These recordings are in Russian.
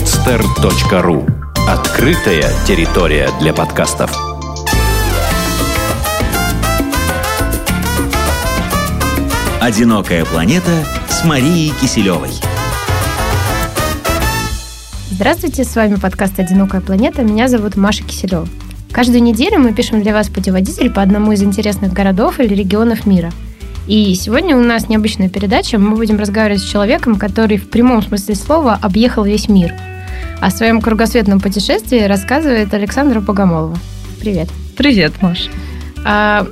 podster.ru Открытая территория для подкастов. «Одинокая планета» с Марией Киселевой. Здравствуйте, с вами подкаст «Одинокая планета». Меня зовут Маша Киселева. Каждую неделю мы пишем для вас путеводитель по одному из интересных городов или регионов мира. И сегодня у нас необычная передача. Мы будем разговаривать с человеком, который в прямом смысле слова объехал весь мир. О своем кругосветном путешествии рассказывает Александра Богомолова. Привет. Привет, Маша. А,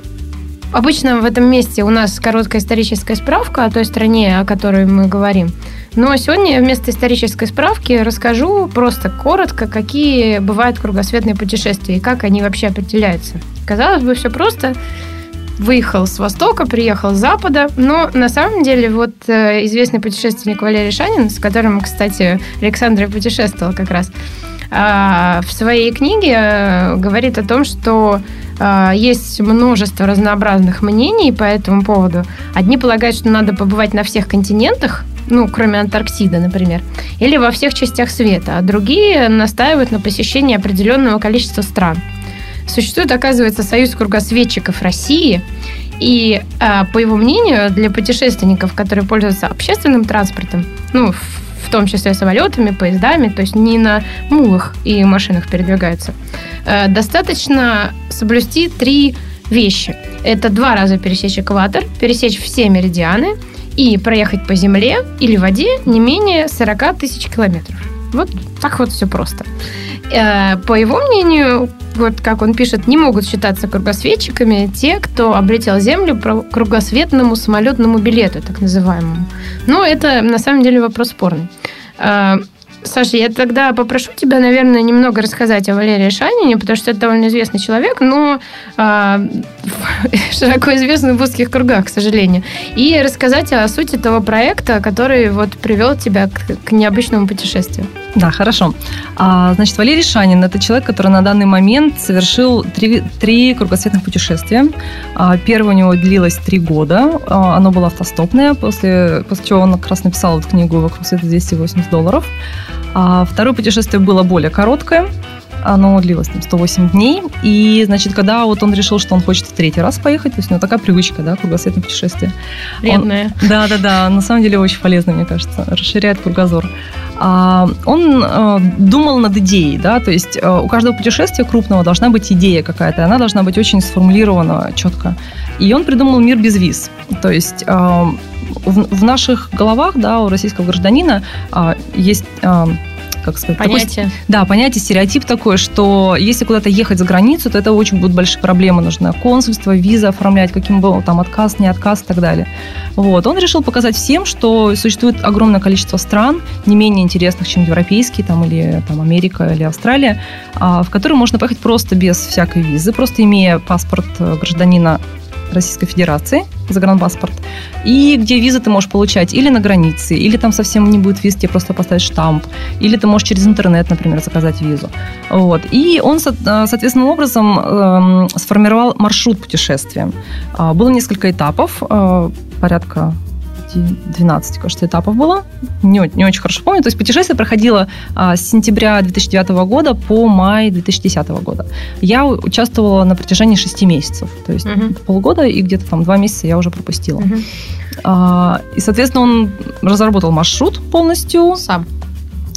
обычно в этом месте у нас короткая историческая справка о той стране, о которой мы говорим. Но сегодня вместо исторической справки расскажу просто коротко, какие бывают кругосветные путешествия и как они вообще определяются. Казалось бы, все просто. Выехал с востока, приехал с запада, но на самом деле вот э, известный путешественник Валерий Шанин, с которым, кстати, Александра путешествовал как раз, э, в своей книге э, говорит о том, что э, есть множество разнообразных мнений по этому поводу. Одни полагают, что надо побывать на всех континентах, ну, кроме Антарктиды, например, или во всех частях света, а другие настаивают на посещении определенного количества стран. Существует, оказывается, Союз кругосветчиков России, и, а, по его мнению, для путешественников, которые пользуются общественным транспортом, ну, в том числе самолетами, поездами, то есть не на мулах и машинах передвигаются, э, достаточно соблюсти три вещи. Это два раза пересечь экватор, пересечь все меридианы – и проехать по земле или воде не менее 40 тысяч километров. Вот так вот все просто. Э, по его мнению, вот как он пишет, не могут считаться кругосветчиками те, кто облетел Землю по кругосветному самолетному билету, так называемому. Но это на самом деле вопрос спорный. Саша, я тогда попрошу тебя, наверное, немного рассказать о Валерии Шанине, потому что это довольно известный человек, но э, широко известный в узких кругах, к сожалению. И рассказать о сути того проекта, который вот привел тебя к, к необычному путешествию. Да, хорошо. А, значит, Валерий Шанин – это человек, который на данный момент совершил три, три кругосветных путешествия. А, первое у него длилось три года. А, оно было автостопное, после, после чего он как раз написал эту книгу «Вокруг света 280 долларов». А второе путешествие было более короткое. Оно длилось там 108 дней. И, значит, когда вот он решил, что он хочет в третий раз поехать, то есть у него такая привычка, да, кругосветное путешествие. Вредная. Да, да, да. На самом деле очень полезно, мне кажется. Расширяет кругозор. А, он э, думал над идеей, да, то есть э, у каждого путешествия крупного должна быть идея какая-то, она должна быть очень сформулирована четко. И он придумал мир без виз. То есть э, в наших головах, да, у российского гражданина есть как сказать, понятие. Такой, да, понятие, стереотип такой, что если куда-то ехать за границу, то это очень будут большие проблемы. Нужно консульство, виза оформлять, каким был там отказ, не отказ и так далее. Вот. Он решил показать всем, что существует огромное количество стран, не менее интересных, чем европейские, там, или там, Америка, или Австралия, а, в которые можно поехать просто без всякой визы, просто имея паспорт э, гражданина Российской Федерации, загранпаспорт, и где визы ты можешь получать или на границе, или там совсем не будет виз, тебе просто поставить штамп, или ты можешь через интернет, например, заказать визу. Вот. И он, соответственным образом, эм, сформировал маршрут путешествия. А, было несколько этапов, э, порядка 12, кажется, этапов было. Не, не очень хорошо помню. То есть путешествие проходило а, с сентября 2009 года по май 2010 года. Я участвовала на протяжении 6 месяцев. То есть угу. полгода и где-то там 2 месяца я уже пропустила. Угу. А, и, соответственно, он разработал маршрут полностью. Сам.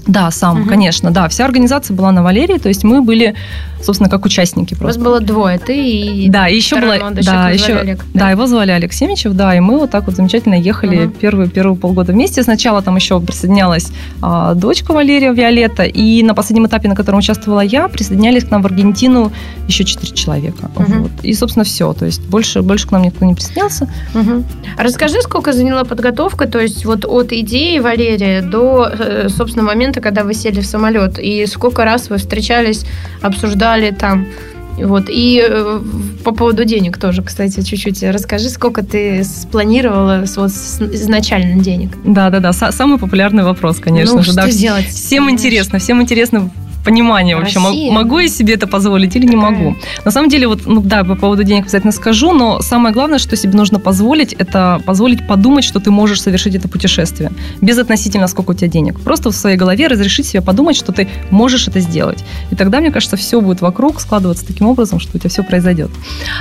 Да, сам, угу. конечно, да. Вся организация была на Валерии, то есть мы были, собственно, как участники просто. У вас было двое, ты и да, еще была, да, еще, Олег, да. да, его звали Олег Семичев, да, и мы вот так вот замечательно ехали угу. первые первые полгода вместе. Сначала там еще присоединялась а, дочка Валерия Виолетта, и на последнем этапе, на котором участвовала я, присоединялись к нам в Аргентину еще четыре человека. Угу. Вот. И, собственно, все. То есть больше больше к нам никто не присоединялся. Угу. Расскажи, сколько заняла подготовка, то есть вот от идеи Валерия до, э, собственно, момента момента, когда вы сели в самолет, и сколько раз вы встречались, обсуждали там вот. И э, по поводу денег тоже, кстати, чуть-чуть расскажи, сколько ты спланировала вот, изначально денег? Да, да, да. Самый популярный вопрос, конечно ну, же. Что да. делать? Всем интересно, всем интересно понимание вообще, Россия. могу я себе это позволить или не Такая. могу. На самом деле, вот, ну да, по поводу денег обязательно скажу, но самое главное, что себе нужно позволить, это позволить подумать, что ты можешь совершить это путешествие. Без относительно сколько у тебя денег. Просто в своей голове разрешить себе подумать, что ты можешь это сделать. И тогда, мне кажется, все будет вокруг складываться таким образом, что у тебя все произойдет.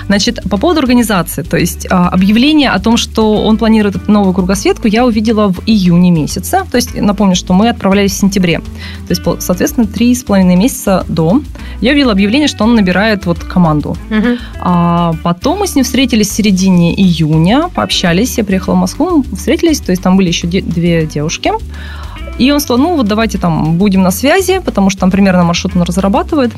Значит, по поводу организации, то есть а, объявление о том, что он планирует новую кругосветку, я увидела в июне месяце. То есть, напомню, что мы отправлялись в сентябре. То есть, соответственно, три с половиной месяца до. Я увидела объявление, что он набирает вот команду. Мгм. А потом мы с ним встретились в середине июня, пообщались, я приехала в Москву, мы встретились, то есть там были еще де- две девушки. И он сказал, ну вот давайте там будем на связи, потому что там примерно маршрут он разрабатывает.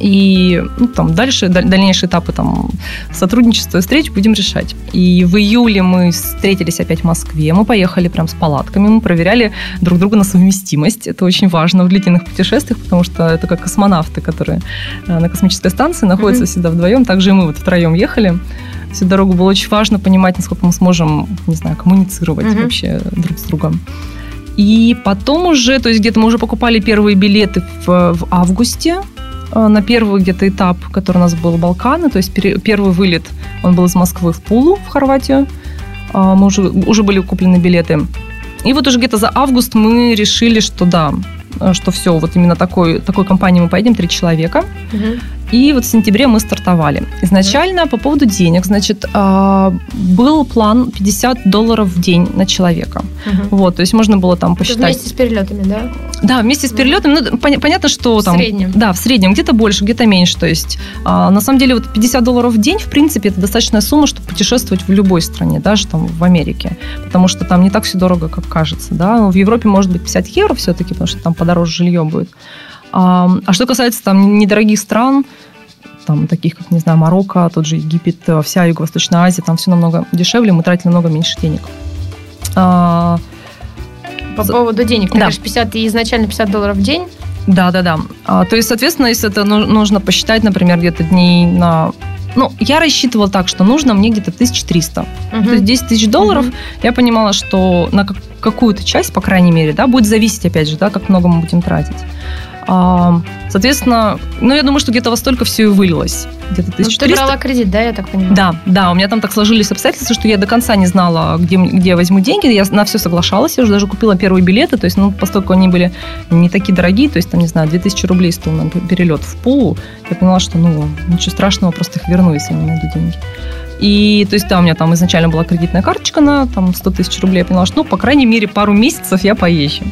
И ну, там дальше, даль- дальнейшие этапы там, сотрудничества и встреч будем решать. И в июле мы встретились опять в Москве, мы поехали прям с палатками, мы проверяли друг друга на совместимость. Это очень важно в длительных путешествиях, потому что это как космонавты, которые э, на космической станции находятся Мгм. всегда вдвоем. Также и мы вот втроем ехали. Всю дорогу было очень важно понимать, насколько мы сможем, не знаю, коммуницировать Мгм. вообще друг с другом. И потом уже, то есть где-то мы уже покупали первые билеты в, в августе на первый где-то этап, который у нас был Балканы, то есть первый вылет, он был из Москвы в Пулу, в Хорватию. А, Мы уже, уже были куплены билеты. И вот уже где-то за август мы решили, что да, э, что все, вот именно такой, такой компанией мы поедем, три человека. Мгм. И вот в сентябре мы стартовали. Изначально по поводу денег, значит, а, был план 50 долларов в день на человека. Мгм. Вот, то есть можно было там Это посчитать. Вместе с перелетами, да? Да, вместе с Мгм. перелетом, ну, поня- понятно, что В там... среднем. Да, в среднем, где-то больше, где-то меньше. То есть, а, на самом деле, вот 50 долларов в день, в принципе, это достаточная сумма, чтобы путешествовать в любой стране, даже там в Америке. Потому что там не так все дорого, как кажется. Да? В Европе может быть 50 евро все-таки, потому что там подороже жилье будет. А, а что касается там недорогих стран, там таких, как, не знаю, Марокко, тот же Египет, э, вся Юго-Восточная Азия, там все намного дешевле, мы тратили намного меньше денег. А, По поводу денег. Ты Да. говоришь, 50 и изначально 50 долларов в день. Да, да, да. А, то есть, соответственно, если это ну- нужно посчитать, например, где-то дней на... Ну, я рассчитывала так, что нужно мне где-то 1300. Мгм. То есть 10 тысяч долларов. Мгм. Я понимала, что на как- какую-то часть, по крайней мере, да, будет зависеть, опять же, да, как много мы будем тратить. А, соответственно, ну, я думаю, что где-то во столько все и вылилось. Где-то Ну, ты 1300. брала кредит, да, я так понимаю? Да, да, у меня там так сложились обстоятельства, что я до конца не знала, где, где я возьму деньги. Я на все соглашалась, я уже даже купила первые билеты, то есть, ну, поскольку они были не такие дорогие, то есть, там, не знаю, 2000 рублей стоил нам перелет в Пулу, я поняла, что, ну, ничего страшного, просто их верну, если я не найду деньги. И, то есть, да, у меня там изначально была кредитная карточка на там 100 тысяч рублей. Я поняла, что, ну, по крайней мере, пару месяцев я поезжу.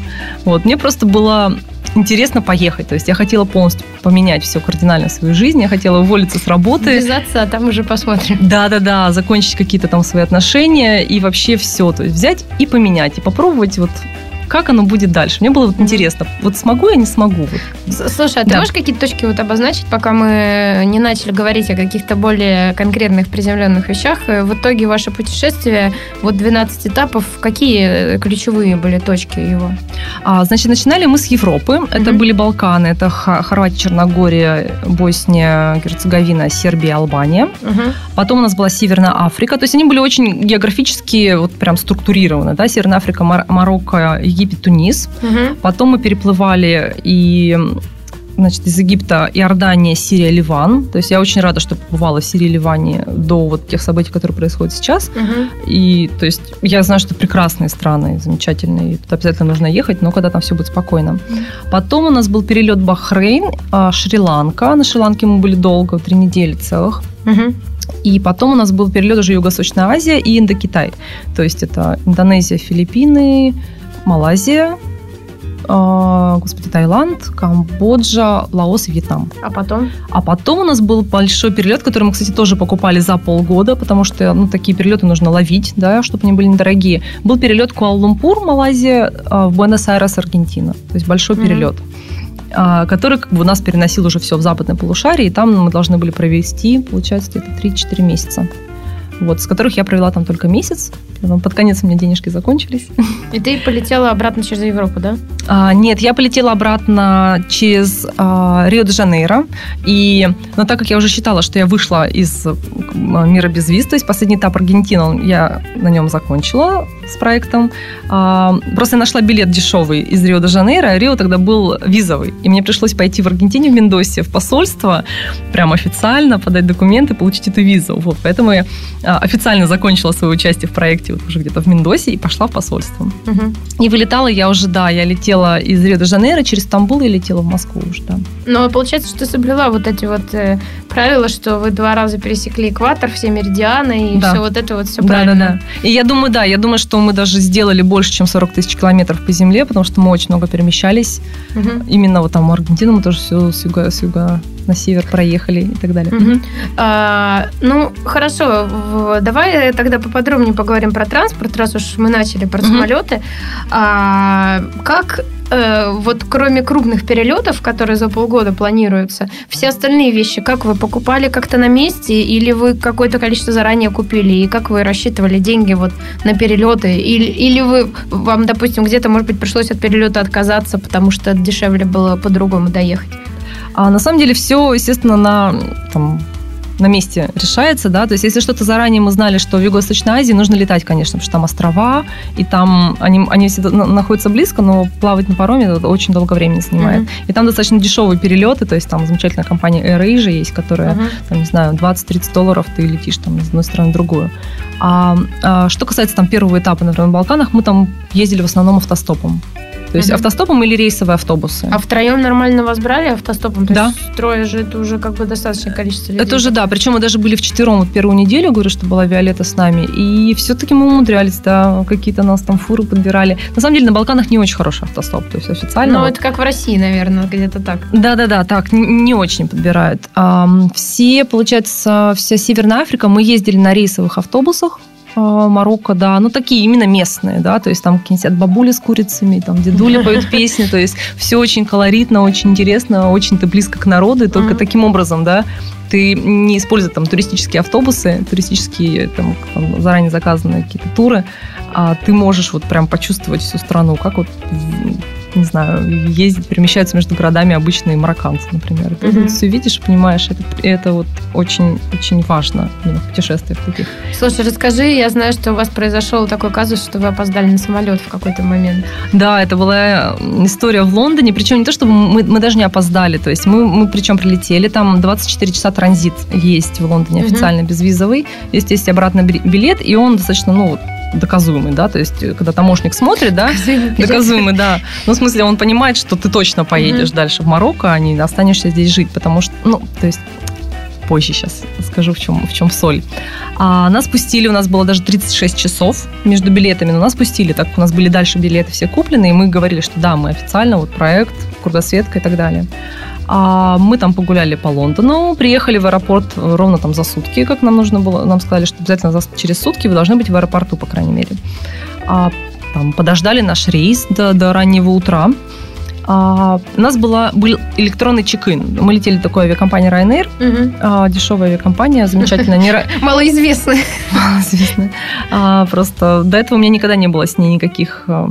Вот, мне просто было интересно поехать. То есть, я хотела полностью поменять все кардинально в своей жизни. Я хотела уволиться с работы. Ввязаться, а там уже посмотрим. Да, да, да, закончить какие-то там свои отношения и вообще все, то есть взять и поменять, и попробовать вот как оно будет дальше. Мне было вот интересно, вот смогу я, не смогу. Слушай, а ты Да. можешь какие-то точки вот обозначить, пока мы не начали говорить о каких-то более конкретных приземленных вещах? Э, В итоге ваше путешествие, вот 12 этапов, какие э, ключевые были точки его? А, значит, начинали мы с Европы. Это были Балканы, это Хорватия, Черногория, Босния, Герцеговина, Сербия, Албания. Мгм. Потом у нас была Северная Африка. То есть они были очень географически вот прям структурированы. Да? Северная Африка, Мар- Марокко, Египет, Тунис. Мгм. Потом мы переплывали и значит, из Египта, Иордания, Сирия, Ливан. То есть я очень рада, что побывала в Сирии Ливане до вот тех событий, которые происходят сейчас. Мгм. И то есть я знаю, что прекрасные страны, замечательные, и туда обязательно нужно ехать, но когда там все будет спокойно. Потом у нас был перелет Бахрейн, а, Шри-Ланка. На Шри-Ланке мы были долго, три недели целых. Мгм. И потом у нас был перелет уже Юго-Восточная Азия и Индокитай. То есть это Индонезия, Филиппины, Малайзия, а, господи, Таиланд, Камбоджа, Лаос и Вьетнам. А потом? А потом у нас был большой перелет, который мы, кстати, тоже покупали за полгода, потому что ну, такие перелеты нужно ловить, да, чтобы они были недорогие. Был перелет Куала-Лумпур, Малайзия, а, в Буэнос-Айрес, Аргентина. То есть большой Мгм. перелет а, который как бы у нас переносил уже все в западное полушарие, и там мы должны были провести, получается, где-то 3-4 месяца. Вот, с которых я провела там только месяц. Потом Под конец у меня денежки закончились. И ты полетела обратно через Европу, да? А, нет, я полетела обратно через а, Рио-де-Жанейро. И, но так как я уже считала, что я вышла из м, мира без виз, то есть последний этап Аргентины, я на нем закончила, с проектом. А, просто я нашла билет дешевый из Рио-де-Жанейро, а Рио тогда был визовый. И мне пришлось пойти в Аргентине, в Мендосе, в посольство, прям официально подать документы, получить эту визу. Вот, поэтому я а, официально закончила свое участие в проекте вот уже где-то в Мендосе и пошла в посольство. Угу. И вылетала я уже, да, я летела из Рио-де-Жанейро через Стамбул и летела в Москву уже, да. Но получается, что ты соблюла вот эти вот э, правила, что вы два раза пересекли экватор, все меридианы и да. все вот это вот все да, правильно. Да, да, да. И я думаю, да, я думаю, что мы даже сделали больше, чем 40 тысяч километров по земле, потому что мы очень много перемещались. Угу. Именно вот там Аргентину мы тоже все с юга, с юга на север проехали и так далее. Угу. А, ну, хорошо, давай тогда поподробнее поговорим про транспорт, раз уж мы начали про угу. самолеты. А, как э, вот кроме крупных перелетов, которые за полгода планируются, все остальные вещи, как вы покупали как-то на месте, или вы какое-то количество заранее купили, и как вы рассчитывали деньги вот на перелеты, или, или вы, вам, допустим, где-то, может быть, пришлось от перелета отказаться, потому что дешевле было по-другому доехать? А на самом деле все, естественно, на там, на месте решается, да, то есть если что-то заранее мы знали, что в Юго-Восточной Азии нужно летать, конечно, потому что там острова, и там они, они все находятся близко, но плавать на пароме это очень долго времени занимает. Mm-hmm. И там достаточно дешевые перелеты, то есть там замечательная компания AirAsia есть, которая, mm-hmm. там, не знаю, 20-30 долларов ты летишь там с одной стороны в другую. А, а что касается там первого этапа, например, на Балканах, мы там ездили в основном автостопом. То есть угу. автостопом или рейсовые автобусы. А втроем нормально вас брали автостопом? То да. есть трое же это уже как бы достаточное количество людей. Это уже да. Причем мы даже были в четвером вот первую неделю, говорю, что была Виолетта с нами. И все-таки мы умудрялись, да, какие-то нас там фуры подбирали. На самом деле на Балканах не очень хороший автостоп, то есть официально. Ну, вот. это как в России, наверное, где-то так. Да-да-да, так, не очень подбирают. Все, получается, вся Северная Африка, мы ездили на рейсовых автобусах, Марокко, да, ну такие именно местные, да, то есть там какие-нибудь от бабули с курицами, там дедули поют песни, то есть все очень колоритно, очень интересно, очень ты близко к народу, и только таким образом, да, ты не используешь там туристические автобусы, туристические там, заранее заказанные какие-то туры, а ты можешь вот прям почувствовать всю страну, как вот не знаю, ездить, перемещаются между городами обычные марокканцы, например. Ты mm-hmm. все видишь, понимаешь, это, это вот очень, очень важно именно в путешествиях таких. Слушай, расскажи, я знаю, что у вас произошел такой казус, что вы опоздали на самолет в какой-то момент. Да, это была история в Лондоне, причем не то, чтобы мы, мы даже не опоздали, то есть мы, мы причем прилетели, там 24 часа транзит есть в Лондоне официально mm-hmm. безвизовый, есть, есть обратный билет, и он достаточно, ну, доказуемый, да, то есть э, когда таможник смотрит, да, доказуемый, да, ну, в смысле, он понимает, что ты точно поедешь mm-hmm. дальше в Марокко, а не останешься здесь жить, потому что, ну, то есть позже сейчас скажу, в чем, в чем соль. А нас пустили, у нас было даже 36 часов между билетами, но нас пустили, так как у нас были дальше билеты все куплены, и мы говорили, что да, мы официально, вот проект, кругосветка и так далее. А мы там погуляли по Лондону, приехали в аэропорт ровно там за сутки, как нам нужно было. Нам сказали, что обязательно через сутки вы должны быть в аэропорту, по крайней мере. А, там, подождали наш рейс до, до раннего утра. А, у нас была, был электронный чек-ин. Мы летели такой авиакомпания Ryanair, угу. а, дешевая авиакомпания, замечательная. Не... Малоизвестная. Малоизвестная. А, просто до этого у меня никогда не было с ней никаких а,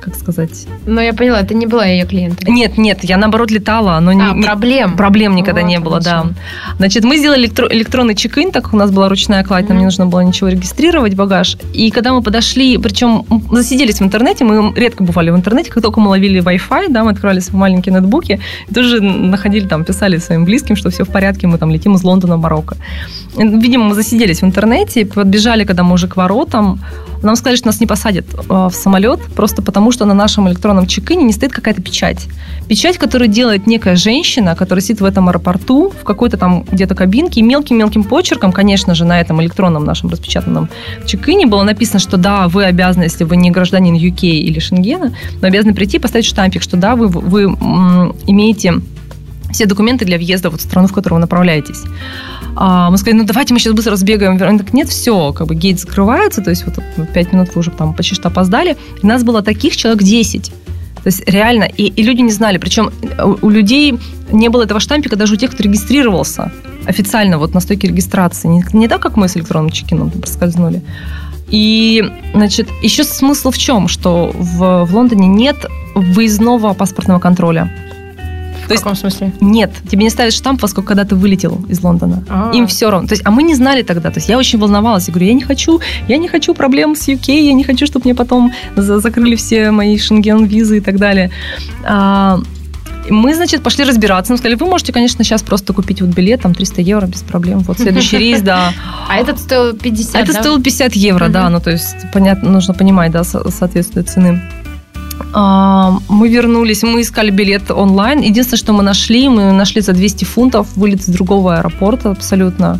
как сказать. Но я поняла, ты не была ее клиентом. Нет, нет, я наоборот летала, но а, не, проблем. Проблем никогда вот, не было, хорошо. да. Значит, мы сделали электро- электронный чек-ин, так как у нас была ручная кладь, mm-hmm. нам не нужно было ничего регистрировать, багаж. И когда мы подошли, причем засиделись в интернете, мы редко бывали в интернете, как только мы ловили Wi-Fi, да, мы открывали свои маленькие ноутбуки, и тоже находили там, писали своим близким, что все в порядке, мы там летим из Лондона в Марокко. Видимо, мы засиделись в интернете, подбежали, когда мы уже к воротам, нам сказали, что нас не посадят э, в самолет, просто потому что на нашем электронном чек-ине не стоит какая-то печать. Печать, которую делает некая женщина, которая сидит в этом аэропорту, в какой-то там где-то кабинке, и мелким-мелким почерком, конечно же, на этом электронном нашем распечатанном чек-ине было написано, что да, вы обязаны, если вы не гражданин UK или Шенгена, но обязаны прийти и поставить штампик, что да, вы, вы м, имеете все документы для въезда в эту страну, в которую вы направляетесь. А мы сказали, ну давайте мы сейчас быстро разбегаем. Он так, нет, все, как бы гейт закрывается, то есть вот пять минут вы уже там почти что опоздали. И нас было таких человек 10. То есть реально, и, и люди не знали. Причем у, у людей не было этого штампика даже у тех, кто регистрировался официально вот на стойке регистрации. Не, не так, как мы с электронным чекином проскользнули. И, значит, еще смысл в чем? Что в, в Лондоне нет выездного паспортного контроля В каком смысле? Нет, тебе не ставят штамп, поскольку когда ты вылетел из Лондона. А. Им все равно. То есть, а мы не знали тогда. То есть я очень волновалась. Я говорю, я не хочу, я не хочу проблем с UK, я не хочу, чтобы мне потом за- закрыли все мои шенген-визы и так далее. А, мы, значит, пошли разбираться. Мы сказали, вы можете, конечно, сейчас просто купить вот билет, там 300 евро без проблем. Вот следующий рейс, да. А этот стоил 50, А это да? стоило 50 евро, да, ну то есть понятно, нужно понимать, да, со- соответствует цены. А, Мы вернулись, мы искали билет онлайн. Единственное, что мы нашли, мы нашли за 200 фунтов вылет с другого аэропорта абсолютно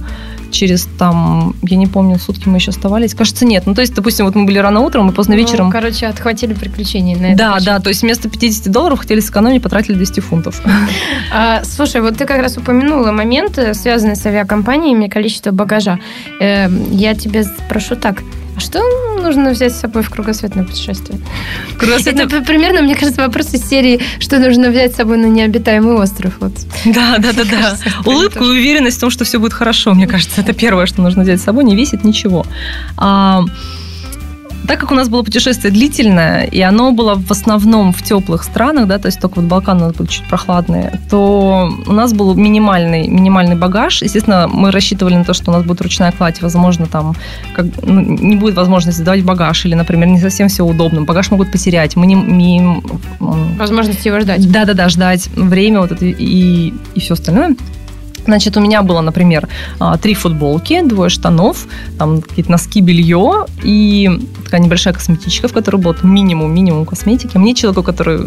через там, я не помню, сутки мы еще оставались. Кажется, нет. Ну, то есть, допустим, вот мы были рано утром и поздно Ну, вечером. короче, отхватили приключения на это. да, да, то есть вместо 50 долларов хотели сэкономить, потратили 200 фунтов. А, слушай, вот ты как раз упомянула моменты, связанные с авиакомпаниями, количество багажа. Э, я тебе спрошу так. А что нужно взять с собой в кругосветное путешествие? Кругосветное- Это примерно, мне кажется, вопрос из серии, что нужно взять с собой на необитаемый остров. Вот. Да, да, да, да. Кажется, Улыбку и уверенность в том, что все будет хорошо, мне кажется, это первое, что нужно взять с собой, не весит ничего. Так как у нас было путешествие длительное, и оно было в основном в теплых странах, да, то есть только вот Балкан у нас был чуть прохладные, то у нас был минимальный, минимальный багаж. Естественно, мы рассчитывали на то, что у нас будет ручная кладь, возможно, там как, ну, не будет возможности сдавать багаж, или, например, не совсем все удобно. Багаж могут потерять. Мы не, не м, Возможность его ждать. да, да, да, ждать время вот это и, и все остальное. Значит, у меня было, например, а, три футболки, двое штанов, там какие-то носки, белье и такая небольшая косметичка, в которой был минимум, минимум косметики. Мне, человеку, который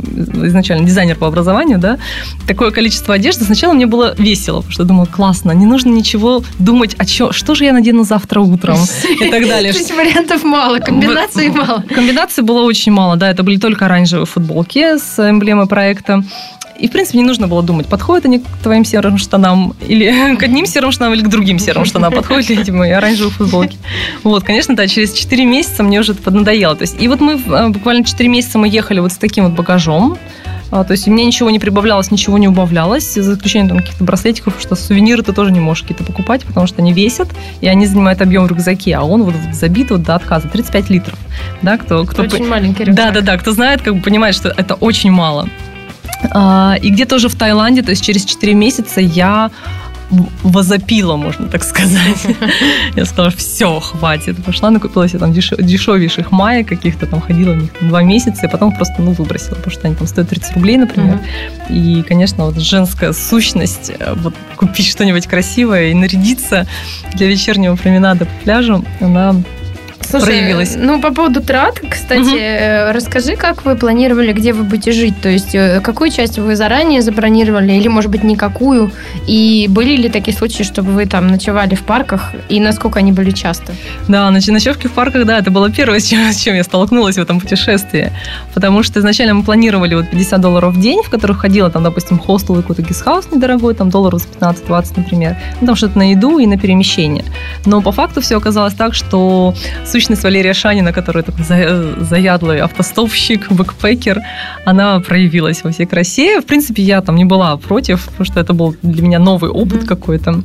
изначально дизайнер по образованию, да, такое количество одежды, сначала мне было весело, потому что я думала, классно, не нужно ничего думать, о чё, что же я надену завтра утром и так далее. То есть вариантов мало, комбинаций мало. Комбинаций было очень мало, да, это были только оранжевые футболки с эмблемой проекта. И, в принципе, не нужно было думать, подходят они к твоим серым штанам, или к одним серым штанам, или к другим серым штанам, подходят ли эти мои оранжевые футболки. Вот, конечно, да, через 4 месяца мне уже это поднадоело. То есть, и вот мы э, буквально 4 месяца мы ехали вот с таким вот багажом, А, то есть мне ничего не прибавлялось, ничего не убавлялось, за исключением там, каких-то браслетиков, что сувениры ты тоже не можешь какие-то покупать, потому что они весят, и они занимают объем в рюкзаке, а он вот забит вот до отказа, 35 литров. Да, кто, кто, Очень маленький рюкзак. да, да, да. Кто знает, как бы понимает, что это очень мало. А, И где тоже в Таиланде, то есть через 4 месяца я возопила, можно так сказать. Я сказала, все, хватит. Пошла, накупила себе там деш- дешевейших маек каких-то, там ходила в них два месяца, и потом просто, ну, выбросила, потому что они там стоят 30 рублей, например. И, конечно, вот женская сущность, э, вот купить что-нибудь красивое и нарядиться для вечернего променада по пляжу, она Слушай, проявилась. ну, по поводу трат, кстати, э, расскажи, как вы планировали, где вы будете жить? То есть, э, какую часть вы заранее забронировали, или, может быть, никакую? И были ли такие случаи, чтобы вы там ночевали в парках, и насколько они были часто? Да, ноч- ночевки в парках, да, это было первое, с чем, с чем я столкнулась в этом путешествии. Потому что изначально мы планировали вот 50 долларов в день, в который входило там, допустим, хостел и какой-то гестхаус недорогой, там долларов с 15-20, например. Ну, там что-то на еду и на перемещение. Но по факту все оказалось так, что сущность Валерия Шанина, который такой за- заядлый автостопщик, бэкпекер, она проявилась во всей красе. В принципе, я там не была против, потому что это был для меня новый опыт Мгм. какой-то.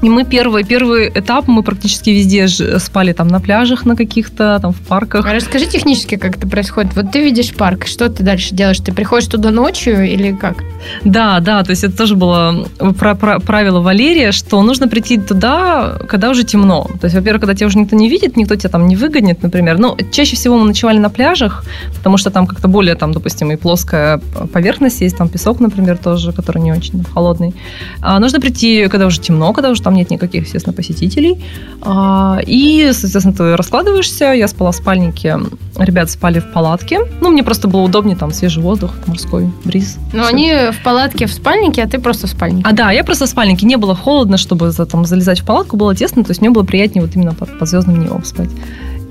И мы первый, первый этап, мы практически везде спали там на пляжах на каких-то, там в парках. А расскажи технически, как это происходит. Вот ты видишь парк, что ты дальше делаешь? Ты приходишь туда ночью или как? Да, да, то есть это тоже было про- про- правило Валерия, что нужно прийти туда, когда уже темно. То есть, во-первых, когда тебя уже никто не видит, никто тебя там не выгонит, например. Ну, чаще всего мы ночевали на пляжах, потому что там как-то более, там, допустим, и плоская поверхность есть, там песок, например, тоже, который не очень холодный. А нужно прийти, когда уже темно, когда уже там нет никаких, естественно, посетителей. А, и, соответственно, ты раскладываешься. Я спала в спальнике, ребята спали в палатке. Ну, мне просто было удобнее, там свежий воздух, морской бриз. Всё. они в палатке в спальнике, а ты просто в спальнике. А, да, я просто в спальнике. Не было холодно, чтобы там, залезать в палатку, было тесно, то есть мне было приятнее вот именно под, под звездным небом спать.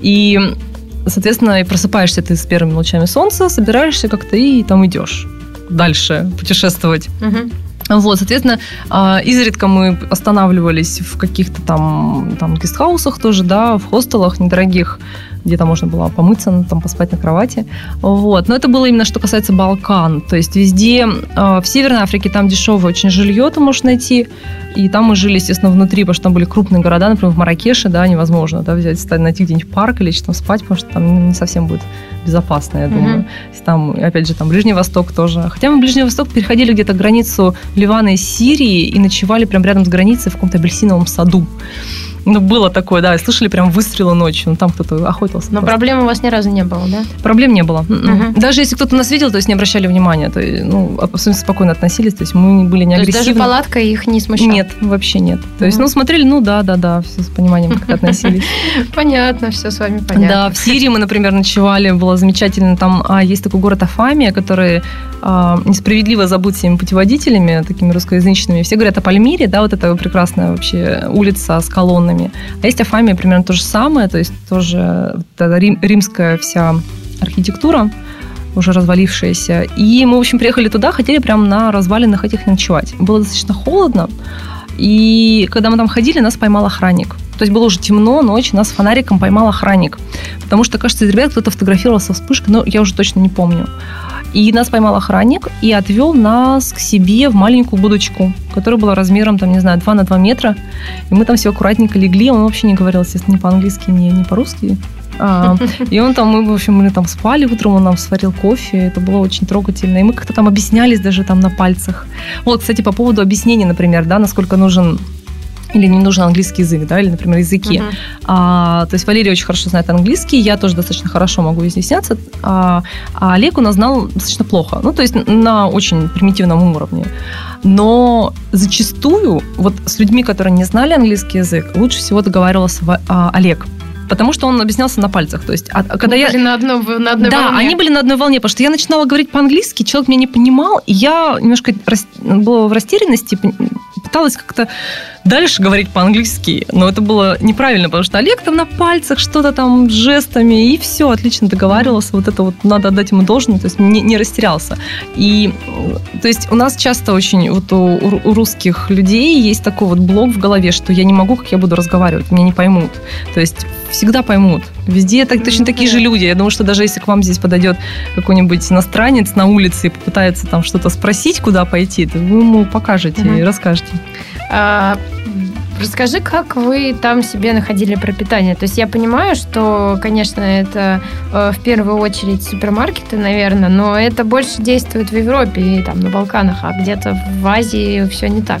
И, соответственно, и просыпаешься ты с первыми лучами солнца, собираешься как-то и там идешь дальше путешествовать. Мгм. Вот, соответственно, а, изредка мы останавливались в каких-то там, там гестхаусах тоже, да, в хостелах недорогих, где-то можно было помыться, ну, там поспать на кровати. Вот. Но это было именно что касается Балкан. То есть везде, э, в Северной Африке там дешевое очень жилье ты можешь найти, и там мы жили, естественно, внутри, потому что там были крупные города, например, в Маракеше, да, невозможно, да, взять, найти где-нибудь парк или там спать, потому что там не совсем будет безопасно, я думаю. Mm-hmm. Там, опять же, там Ближний Восток тоже. Хотя мы в Ближний Восток переходили где-то границу Ливана и Сирии и ночевали прямо рядом с границей в каком-то апельсиновом саду. Ну, было такое, да, слышали прям выстрелы ночью, ну, там кто-то охотился. Но проблем у вас ни разу не было, да? Проблем не было. Угу. Даже если кто-то нас видел, то есть не обращали внимания, то ну, абсолютно спокойно относились, то есть мы были не агрессивны. То есть даже палатка их не смущала? Нет, вообще нет. То есть, ну, смотрели, ну, да, да, да, все с пониманием как относились. Понятно, все с вами понятно. Да, в Сирии мы, например, ночевали, было замечательно, там а, есть такой город Афамия, который а, несправедливо забыт всеми путеводителями, такими русскоязычными. Все говорят о Пальмире, да, вот это прекрасная вообще улица с колоннами. А есть Афамия примерно то же самое, то есть тоже рим, римская вся архитектура, уже развалившаяся. И мы, в общем, приехали туда, хотели прямо на развалинах этих ночевать. Было достаточно холодно, и когда мы там ходили, нас поймал охранник. То есть было уже темно, ночь, нас фонариком поймал охранник. Потому что, кажется, из ребят кто-то фотографировался вспышкой, но я уже точно не помню. И нас поймал охранник и отвел нас к себе в маленькую будочку, которая была размером, там, не знаю, 2 на 2 метра. И мы там все аккуратненько легли. Он вообще не говорил, естественно, ни по-английски, ни, ни по-русски. А, и он там, мы, в общем, мы там спали утром, он нам сварил кофе, это было очень трогательно. И мы как-то там объяснялись даже там на пальцах. Вот, кстати, по поводу объяснения, например, да, насколько нужен или не нужен английский язык, да, или, например, языки. Uh-huh. А, то есть Валерий очень хорошо знает английский, я тоже достаточно хорошо могу изъясняться, а, а Олег у нас знал достаточно плохо, ну, то есть на очень примитивном уровне. Но зачастую вот с людьми, которые не знали английский язык, лучше всего договаривался а, Олег потому что он объяснялся на пальцах. То есть, а, когда Мы я... были на, одно, на одной да, волне. Да, они были на одной волне, потому что я начинала говорить по-английски, человек меня не понимал, и я немножко рас... была в растерянности, пыталась как-то дальше говорить по-английски, но это было неправильно, потому что Олег там на пальцах что-то там жестами, и все, отлично договаривался, вот это вот надо отдать ему должное, то есть не, не растерялся. И, то есть у нас часто очень, вот у, у русских людей есть такой вот блок в голове, что я не могу, как я буду разговаривать, меня не поймут. То есть всегда поймут. Везде так, точно такие же люди. Я думаю, что даже если к вам здесь подойдет какой-нибудь иностранец на улице и попытается там что-то спросить, куда пойти, то вы ему покажете и расскажете. А, расскажи, как вы там себе находили пропитание? То есть я понимаю, что, конечно, это э, в первую очередь супермаркеты, наверное, но это больше действует в Европе и там на Балканах, а где-то в Азии все не так.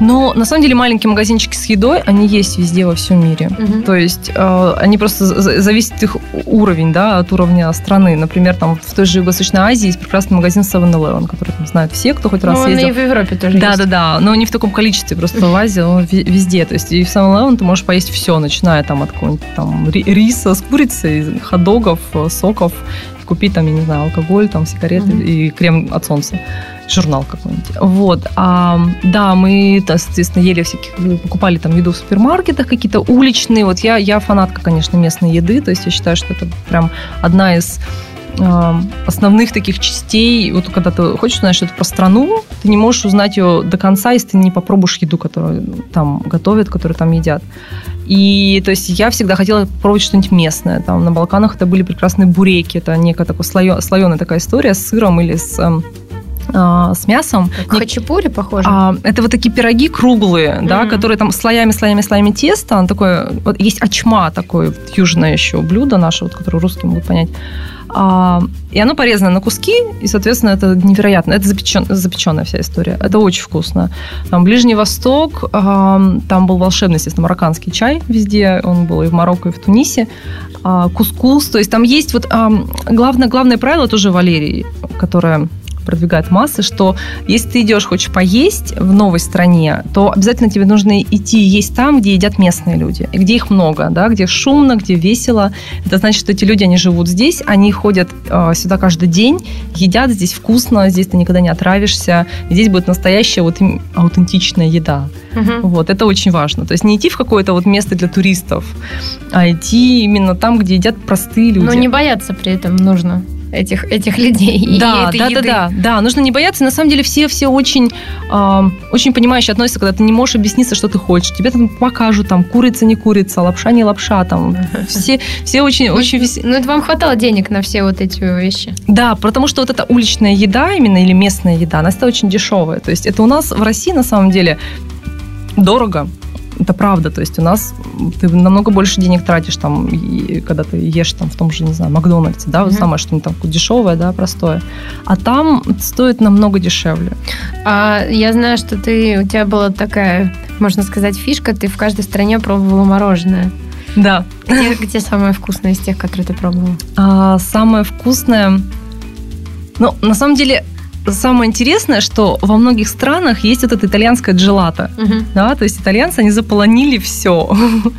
Но на самом деле маленькие магазинчики с едой, они есть везде во всем мире. Угу. То есть э, они просто зависит их уровень, да, от уровня страны. Например, там в той же Юго-Восточной Азии есть прекрасный магазин 7-Eleven, который там знают все, кто хоть раз ну, ездил. и в Европе тоже да, есть. Да, да, да, но не в таком количестве, просто в Азии, он везде. То есть и в 7-Eleven ты можешь поесть все, начиная там от какого-нибудь там риса с курицей, хот-догов, соков, купить там, я не знаю, алкоголь, там, сигареты mm-hmm. и крем от солнца журнал какой-нибудь. Вот. А, да, мы, соответственно, ели всяких, покупали там еду в супермаркетах, какие-то уличные. Вот я, я фанатка, конечно, местной еды, то есть я считаю, что это прям одна из а, основных таких частей, вот когда ты хочешь узнать что-то про страну, ты не можешь узнать ее до конца, если ты не попробуешь еду, которую там готовят, которую там едят. И то есть я всегда хотела пробовать что-нибудь местное. Там на Балканах это были прекрасные буреки, это некая такая слоё, слоеная такая история с сыром или с эм, а, с мясом. Как хачапури похоже? А, это вот такие пироги круглые, mm-hmm. да, которые там слоями, слоями, слоями теста. Он такой, вот есть ачма такое вот, южное еще блюдо наше, вот, которое русские могут понять. А, и оно порезано на куски, и, соответственно, это невероятно. Это запечен, запеченная вся история. Это очень вкусно. Там Ближний Восток, а, там был волшебный, естественно, марокканский чай везде. Он был и в Марокко, и в Тунисе. А, кускус. То есть там есть вот главное, главное правило тоже Валерии, которое продвигают массы, что если ты идешь, хочешь поесть в новой стране, то обязательно тебе нужно идти есть там, где едят местные люди, где их много, да, где шумно, где весело. Это значит, что эти люди, они живут здесь, они ходят э, сюда каждый день, едят здесь вкусно, здесь ты никогда не отравишься, здесь будет настоящая вот аутентичная еда. Угу. Вот, это очень важно. То есть не идти в какое-то вот место для туристов, а идти именно там, где едят простые люди. Но не бояться при этом нужно. Этих, этих людей. Да, и да, еды. да, да, да. Нужно не бояться. На самом деле все, все очень, э, очень понимающе относятся, когда ты не можешь объясниться, что ты хочешь. Тебе там покажут, там, курица, не курица, лапша, не лапша, там. Все, все очень, очень... вес- Ну, это вам хватало денег на все вот эти вещи. Да, потому что вот эта уличная еда именно, или местная еда, она стала очень дешевая. То есть это у нас в России на самом деле дорого. Это правда. То есть у нас ты намного больше денег тратишь, там, и когда ты ешь там в том же, не знаю, Макдональдсе, да, вот Мгм. самое что-нибудь там дешевое, да, простое. А там стоит намного дешевле. А я знаю, что ты, у тебя была такая, можно сказать, фишка, ты в каждой стране пробовала мороженое. Да. Где, где самое вкусное из тех, которые ты пробовала? А самое вкусное... Ну, на самом деле, самое интересное, что во многих странах есть вот это итальянское джелато. Да, то есть итальянцы, они заполонили все.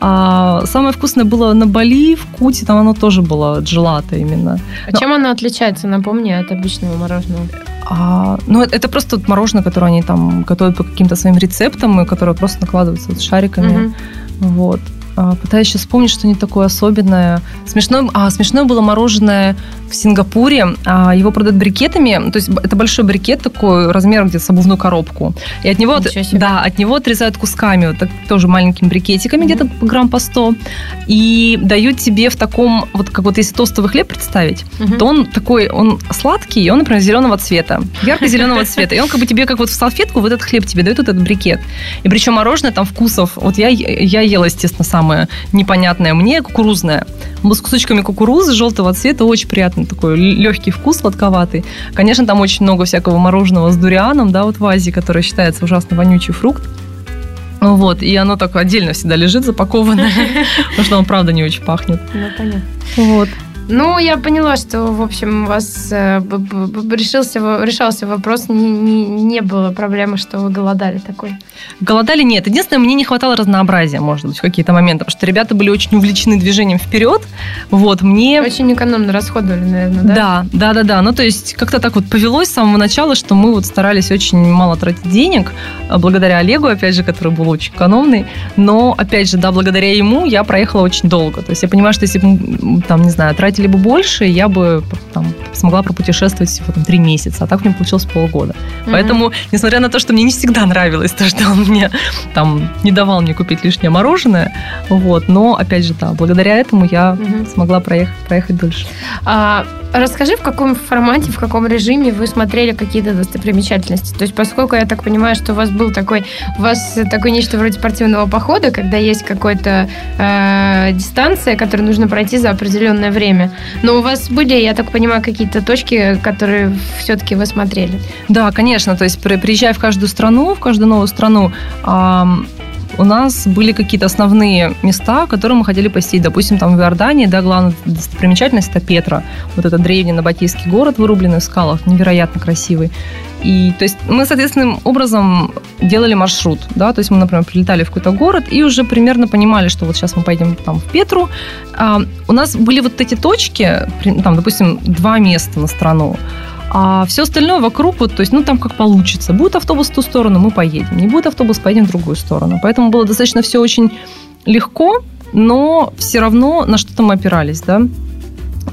А самое вкусное было на Бали, в Куте, там оно тоже было джелато именно. А Но- чем оно отличается, напомни, от обычного мороженого? А, ну, это, просто вот мороженое, которое они там готовят по каким-то своим рецептам, и которое просто накладывается вот шариками. Мгм. Вот. А, Пытаюсь сейчас вспомнить что-нибудь такое особенное. Смешное, а, смешное было мороженое в Сингапуре. А, его продают брикетами. То есть это большой брикет такой, размером где-то с обувную коробку. И от него, от- да, от него отрезают кусками, вот так, тоже маленькими брикетиками, Мгм. где-то грамм по 100. И дают тебе в таком, вот как вот если тостовый хлеб представить, Мгм. то он такой, он сладкий, и он, например, зеленого цвета, ярко-зеленого цвета. И он как бы тебе, как вот в салфетку, вот этот хлеб тебе дают, вот этот брикет. И причем мороженое там вкусов. Вот я, я ела, естественно, самое непонятное мне, кукурузное. С кусочками кукурузы желтого цвета, очень приятный такой легкий вкус, сладковатый. Конечно, там очень много всякого мороженого с дурианом, да, вот в Азии, который считается ужасно вонючий фрукт. Вот, и оно так отдельно всегда лежит запакованное, потому что он, правда, не очень пахнет. Ну, понятно. Вот. Ну, я поняла, что, в общем, у вас э, решился, решался вопрос, не, не, не было проблемы, что вы голодали такой. Голодали нет. Единственное, мне не хватало разнообразия, может быть, в какие-то моменты, потому что ребята были очень увлечены движением вперед. Вот, мне... Очень экономно расходовали, наверное, да? Да, да, да, да. Ну, то есть, как-то так вот повелось с самого начала, что мы вот старались очень мало тратить денег, а, благодаря Олегу, опять же, который был очень экономный. Но, опять же, да, благодаря ему я проехала очень долго. То есть, я понимаю, что если бы, там, не знаю, тратили бы больше, я бы там, смогла пропутешествовать всего там три месяца, а так мне получилось полгода. Мгм. Поэтому, несмотря на то, что мне не всегда нравилось то, что он мне там не давал мне купить лишнее мороженое, вот, но, опять же, да, благодаря этому я Мгм. смогла проехать, проехать дольше. А, расскажи, в каком формате, в каком режиме вы смотрели какие-то достопримечательности? То есть, поскольку я так понимаю, что у вас был такой, у вас такое нечто вроде спортивного похода, когда есть какая-то э, дистанция, которую нужно пройти за определенное время. Но у вас были, я так понимаю, какие-то точки, которые все-таки вы смотрели? Да, конечно, то есть при- приезжая в каждую страну, в каждую новую страну, у нас были какие-то основные места, которые мы хотели посетить. Допустим, там в Иордании, да, главная достопримечательность – это Петра. Вот этот древний набатейский город, вырубленный в скалах, невероятно красивый. И, то есть, мы, соответственным образом делали маршрут, да, то есть мы, например, прилетали в какой-то город и уже примерно понимали, что вот сейчас мы поедем там в Петру. А, у нас были вот эти точки, там, допустим, два места на страну, а все остальное вокруг, вот, то есть, ну, там как получится. Будет автобус в ту сторону, мы поедем. Не будет автобус, поедем в другую сторону. Поэтому было достаточно все очень легко, но все равно на что-то мы опирались, да.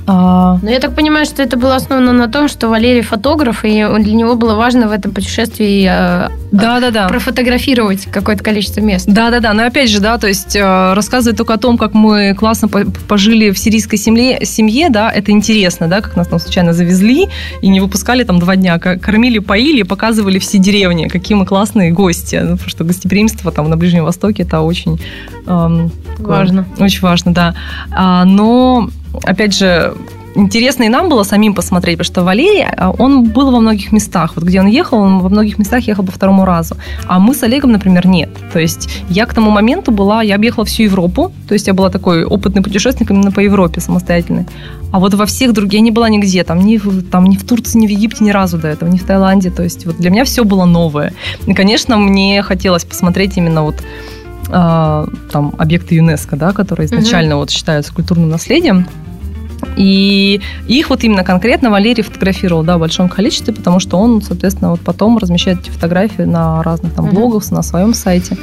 А, Но я так понимаю, что это было основано на том, что Валерий фотограф, и для него было важно в этом путешествии э, да-да-да. профотографировать какое-то количество мест. Да, да, да. Но опять же, да, то есть э, рассказывать только о том, как мы классно по- пожили в сирийской семье, семье, да, это интересно, да, как нас там случайно завезли и не выпускали там два дня, ко- кормили, поили, показывали все деревни, какие мы классные гости, ну, потому что гостеприимство там на Ближнем Востоке это очень эм, Важно. очень важно, да. А, но, опять же, интересно и нам было самим посмотреть, потому что Валерий, а, он был во многих местах. Вот где он ехал, он во многих местах ехал по второму разу. А мы с Олегом, например, нет. То есть я к тому моменту была, я объехала всю Европу, то есть я была такой опытный путешественник именно по Европе самостоятельный. А вот во всех других, я не была нигде, там ни, в, там, ни в Турции, ни в Египте ни разу до этого, ни в Таиланде. То есть вот для меня все было новое. И, конечно, мне хотелось посмотреть именно вот а, там объекты ЮНЕСКО, да, которые изначально вот считаются культурным наследием. И их вот именно конкретно Валерий фотографировал, да, в большом количестве, потому что он, соответственно, вот потом размещает эти фотографии на разных там блогах, на своем сайте.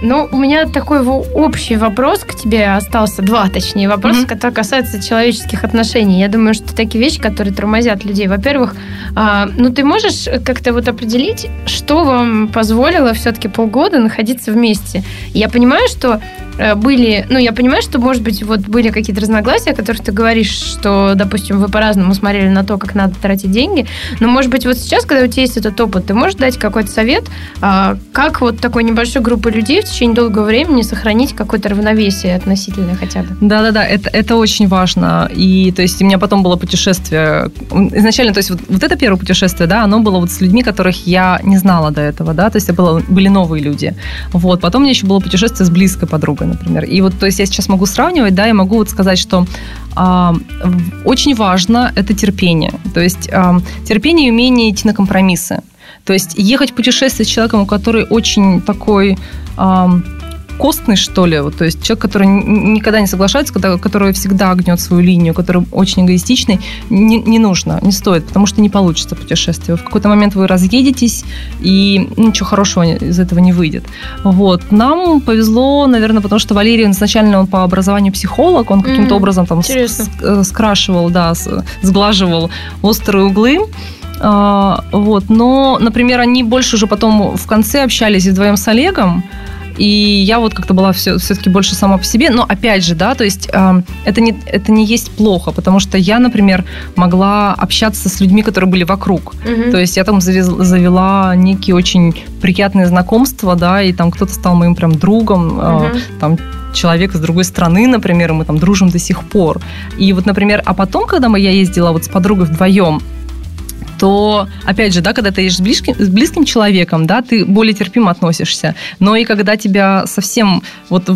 Ну, у меня такой общий вопрос к тебе остался, два точнее вопроса, mm-hmm. которые касаются человеческих отношений. Я думаю, что такие вещи, которые тормозят людей. Во-первых, а, ну ты можешь как-то вот определить, что вам позволило все-таки полгода находиться вместе? Я понимаю, что Э, были, ну, я понимаю, что, может быть, вот были какие-то разногласия, о которых ты говоришь, что, допустим, вы по-разному смотрели на то, как надо тратить деньги, но, может быть, вот сейчас, когда у тебя есть этот опыт, ты можешь дать какой-то совет, а, как вот такой небольшой группы людей в течение долгого времени сохранить какое-то равновесие относительно хотя бы? Да-да-да, это, это очень важно. И, то есть, у меня потом было путешествие, изначально, то есть, вот, вот это первое путешествие, да, оно было вот с людьми, которых я не знала до этого, да, то есть, это было, были новые люди. Вот, потом у меня еще было путешествие с близкой подругой, например. И вот, то есть я сейчас могу сравнивать, да, и могу вот сказать, что а, очень важно это терпение. То есть а, терпение и умение идти на компромиссы. То есть ехать в путешествие с человеком, который очень такой... А, костный, что ли, вот, то есть человек, который никогда не соглашается, который всегда гнет свою линию, который очень эгоистичный, не, не нужно, не стоит, потому что не получится путешествие. В какой-то момент вы разъедетесь, и ничего хорошего из этого не выйдет. Вот. Нам повезло, наверное, потому что Валерий изначально он по образованию психолог, он каким-то mm, образом там э, скрашивал, да, сглаживал острые углы. А, вот. Но, например, они больше уже потом в конце общались вдвоем с Олегом, и я вот как-то была все, все-таки больше сама по себе. Но опять же, да, то есть э, это, не, это не есть плохо, потому что я, например, могла общаться с людьми, которые были вокруг. Угу. То есть я там завела, завела некие очень приятные знакомства, да, и там кто-то стал моим прям другом, угу. э, там человек из другой страны, например, и мы там дружим до сих пор. И вот, например, а потом, когда мы, я ездила вот с подругой вдвоем, то, опять же, да, когда ты едешь с близким, с близким человеком, да, ты более терпимо относишься. Но и когда тебя совсем вот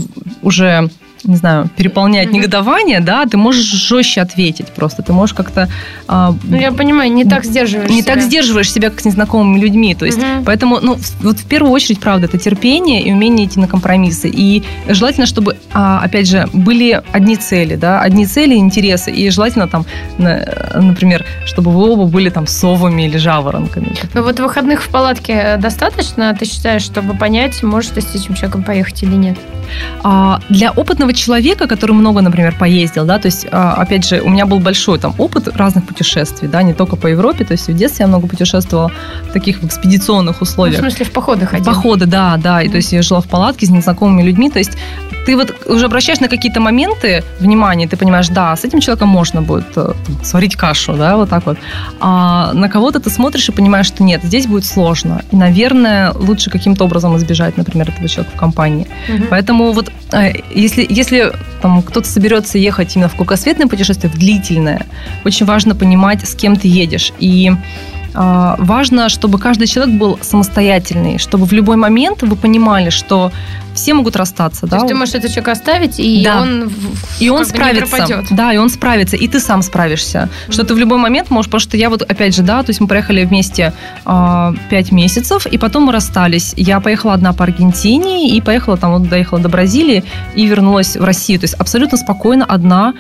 уже не знаю, переполняет mm-hmm. негодование, да, ты можешь жестче ответить просто. Ты можешь как-то... А, ну, я понимаю, не так сдерживаешь Не себя. так сдерживаешь себя, как с незнакомыми людьми. То есть, mm-hmm. поэтому, ну, вот в первую очередь, правда, это терпение и умение идти на компромиссы. И желательно, чтобы, а, опять же, были одни цели, да, одни цели, интересы. И желательно там, например, чтобы вы оба были там совами или жаворонками. Ну, вот выходных в палатке достаточно, ты считаешь, чтобы понять, можешь ты с этим человеком поехать или нет? А, для опытного человека, который много, например, поездил, да, то есть, а, опять же, у меня был большой там опыт разных путешествий, да, не только по Европе, то есть в детстве я много путешествовала в таких экспедиционных условиях. Ну, в смысле, в походы ходила? Походы, да, да, и то есть я жила в палатке с незнакомыми людьми, то есть ты вот уже обращаешь на какие-то моменты внимание, ты понимаешь, да, с этим человеком можно будет э, там, сварить кашу, да, вот так вот. А на кого-то ты смотришь и понимаешь, что нет, здесь будет сложно. И, наверное, лучше каким-то образом избежать, например, этого человека в компании. Угу. Поэтому вот э, если, если там кто-то соберется ехать именно в кругосветное путешествие, в длительное, очень важно понимать, с кем ты едешь. И а, важно, чтобы каждый человек был самостоятельный, чтобы в любой момент вы понимали, что все могут расстаться. То да? есть ты можешь этот человек оставить, и да. он и он справится. Да, и он справится, и ты сам справишься. Mm-hmm. Что ты в любой момент можешь, потому что я вот, опять же, да, то есть мы проехали вместе э, 5 месяцев, и потом мы расстались. Я поехала одна по Аргентине, и поехала там, вот доехала до Бразилии, и вернулась в Россию. То есть абсолютно спокойно, одна,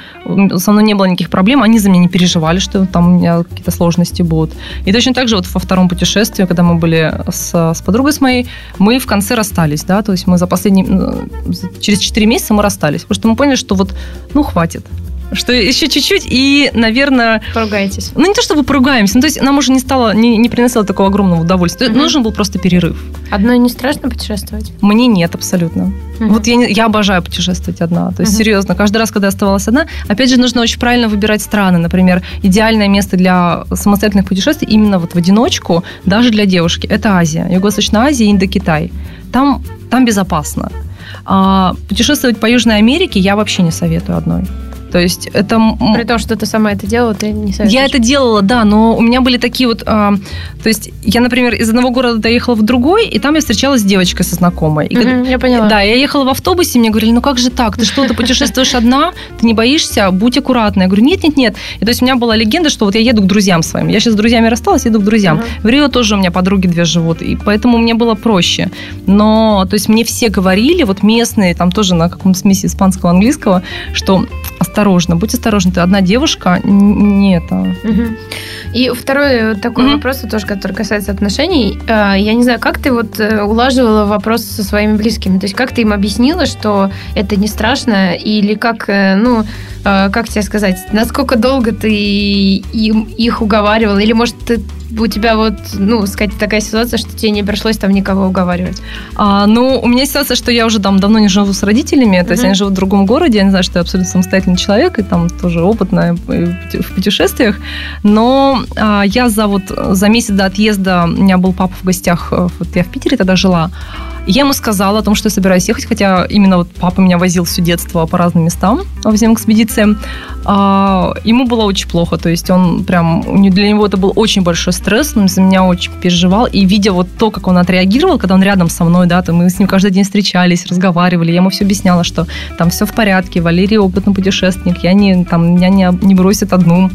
со мной не было никаких проблем, они за меня не переживали, что там у меня какие-то сложности будут. И точно так же вот во втором путешествии, когда мы были с, с подругой с моей, мы в конце расстались, да, то есть мы за последний, через 4 месяца мы расстались, потому что мы поняли, что вот, ну, хватит что еще чуть-чуть и, наверное... Поругаетесь. Ну, не то чтобы поругаемся, ну, то есть нам уже не стало, не, не приносило такого огромного удовольствия. Угу. Нужен был просто перерыв. Одной не страшно путешествовать? Мне нет, абсолютно. Угу. Вот я, я обожаю путешествовать одна. То есть, угу. серьезно, каждый раз, когда я оставалась одна, опять же, нужно очень правильно выбирать страны. Например, идеальное место для самостоятельных путешествий именно вот в одиночку, даже для девушки, это Азия. Юго-Восточная Азия, Индокитай. Там, там безопасно. А путешествовать по Южной Америке я вообще не советую одной. То есть это... При том, что ты сама это делала, ты не советуешь? Я это делала, да, но у меня были такие вот... А, то есть я, например, из одного города доехала в другой, и там я встречалась с девочкой со знакомой. И, угу, я поняла. Да, я ехала в автобусе, мне говорили, ну как же так? Ты что, ты путешествуешь одна? Ты не боишься? Будь аккуратна. Я говорю, нет-нет-нет. И то есть у меня была легенда, что вот я еду к друзьям своим. Я сейчас с друзьями рассталась, еду к друзьям. Угу. В Рио тоже у меня подруги две живут, и поэтому мне было проще. Но, то есть мне все говорили, вот местные, там тоже на каком-то смеси испанского, английского, что осторожно, будь осторожна, ты одна девушка, не это. Угу. И второй такой угу. вопрос, тоже, который касается отношений. А, я не знаю, как ты вот э, улаживала вопрос со своими близкими? То есть как ты им объяснила, что это не страшно, или как, э, ну, как тебе сказать, насколько долго ты им, их уговаривала, или, может, ты у тебя вот, ну, сказать, такая ситуация, что тебе не пришлось там никого уговаривать? А, ну, у меня ситуация, что я уже там давно не живу с родителями, то есть они живут в другом городе, я не знаю, что я абсолютно самостоятельный человек, и там тоже опытная в путешествиях, но а, я за вот, за месяц до отъезда, у меня был папа в гостях, э, вот я в Питере тогда жила, я ему сказала о том, что я собираюсь ехать, хотя именно вот папа меня возил все детство по разным местам во всем экспедициям. А, ему было очень плохо, то есть он прям, для него это был очень большой стресс, он за меня очень переживал, и видя вот то, как он отреагировал, когда он рядом со мной, да, то мы с ним каждый день встречались, разговаривали, я ему все объясняла, что там все в порядке, Валерий опытный путешественник, я не, там, меня не, не бросит одну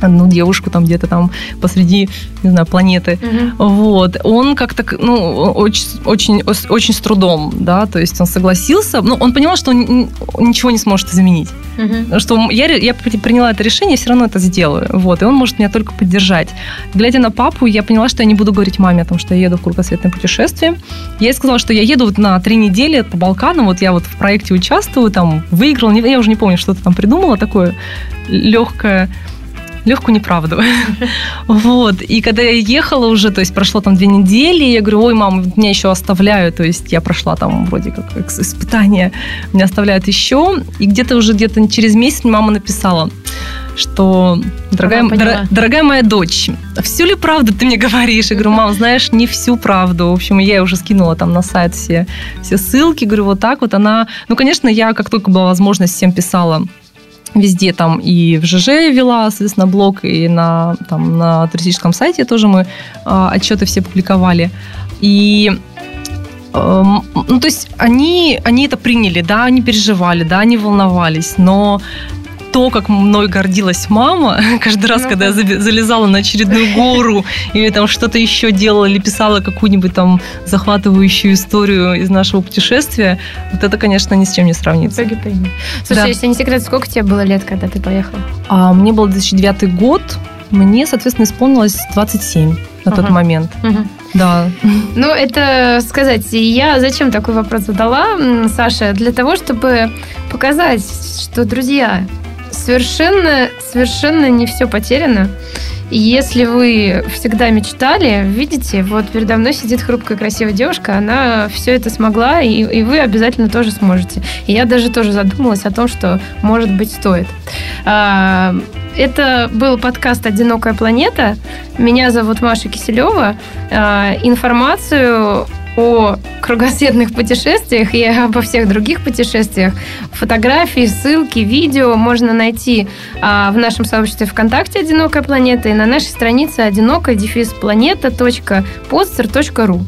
одну девушку там где-то там посреди, не знаю, планеты. Угу. Вот. Он как-то, ну, очень, очень, очень с трудом, да, то есть он согласился, ну, он понимал, что он ничего не сможет изменить. Угу. Что я, я приняла это решение, все равно это сделаю. Вот. И он может меня только поддержать. Глядя на папу, я поняла, что я не буду говорить маме о том, что я еду в кругосветное путешествие. Я ей сказала, что я еду вот на три недели по Балканам, вот я вот в проекте участвую, там, выиграл, я уже не помню, что ты там придумала, такое легкое легкую неправду. вот. И когда я ехала уже, то есть прошло там две недели, я говорю, ой, мам, меня еще оставляют, то есть я прошла там вроде как испытание, меня оставляют еще. И где-то уже где-то через месяц мама написала, что, дорогая, дор, дорогая моя дочь, всю ли правду ты мне говоришь? Я говорю, мам, знаешь, не всю правду. В общем, я уже скинула там на сайт все, все ссылки, говорю, вот так вот она... Ну, конечно, я, как только была возможность, всем писала везде там и в ЖЖ вела, соответственно, блог, и на, там, на туристическом сайте тоже мы э, отчеты все публиковали. И э, ну, то есть они, они это приняли, да, они переживали, да, они волновались, но то, как мной гордилась мама, каждый раз, ну, когда я залезала на очередную гору или там что-то еще делала, или писала какую-нибудь там захватывающую историю из нашего путешествия, вот это, конечно, ни с чем не сравнится. Слушай, да. если не секрет, сколько тебе было лет, когда ты поехала? А, мне был 2009 год, мне, соответственно, исполнилось 27 на тот момент. Угу. Да. Ну, это сказать, я зачем такой вопрос задала, Саша? Для того, чтобы показать, что, друзья, совершенно, совершенно не все потеряно. И если вы всегда мечтали, видите, вот передо мной сидит хрупкая красивая девушка, она все это смогла, и, и вы обязательно тоже сможете. И я даже тоже задумалась о том, что, может быть, стоит. А, это был подкаст «Одинокая планета». Меня зовут Маша Киселева. А, информацию о кругосветных путешествиях и обо всех других путешествиях. Фотографии, ссылки, видео можно найти а, в нашем сообществе ВКонтакте «Одинокая планета» и на нашей странице одинокая дефис планета.poster.ru.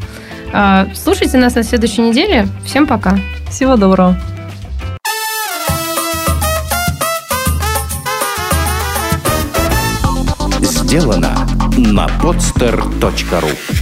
А, слушайте нас на следующей неделе. Всем пока. Всего доброго. Сделано на podster.ru